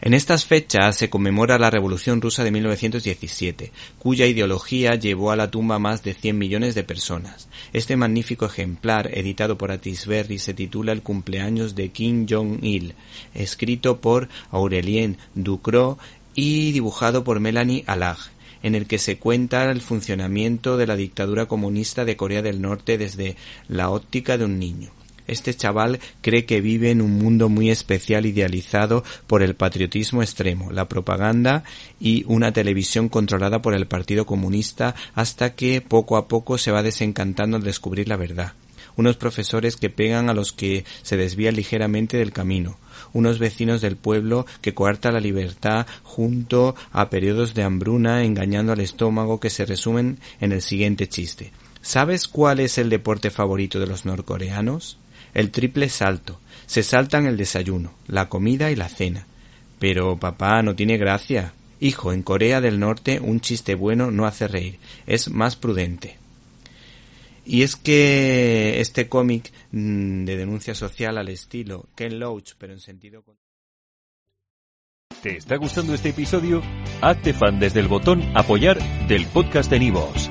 En estas fechas se conmemora la Revolución Rusa de 1917, cuya ideología llevó a la tumba más de 100 millones de personas. Este magnífico ejemplar, editado por Atisberry, se titula El cumpleaños de Kim Jong-il, escrito por Aurelien Ducrot y dibujado por Melanie Alag en el que se cuenta el funcionamiento de la dictadura comunista de Corea del Norte desde la óptica de un niño. Este chaval cree que vive en un mundo muy especial idealizado por el patriotismo extremo, la propaganda y una televisión controlada por el Partido Comunista hasta que poco a poco se va desencantando al descubrir la verdad. Unos profesores que pegan a los que se desvían ligeramente del camino, unos vecinos del pueblo que coarta la libertad junto a periodos de hambruna engañando al estómago que se resumen en el siguiente chiste. ¿Sabes cuál es el deporte favorito de los norcoreanos? El triple salto. Se saltan el desayuno, la comida y la cena. Pero papá no tiene gracia. Hijo, en Corea del Norte un chiste bueno no hace reír, es más prudente. Y es que este cómic mm, de denuncia social al estilo Ken Loach, pero en sentido ¿Te está gustando este episodio? Hazte fan desde el botón apoyar del podcast de Nivos.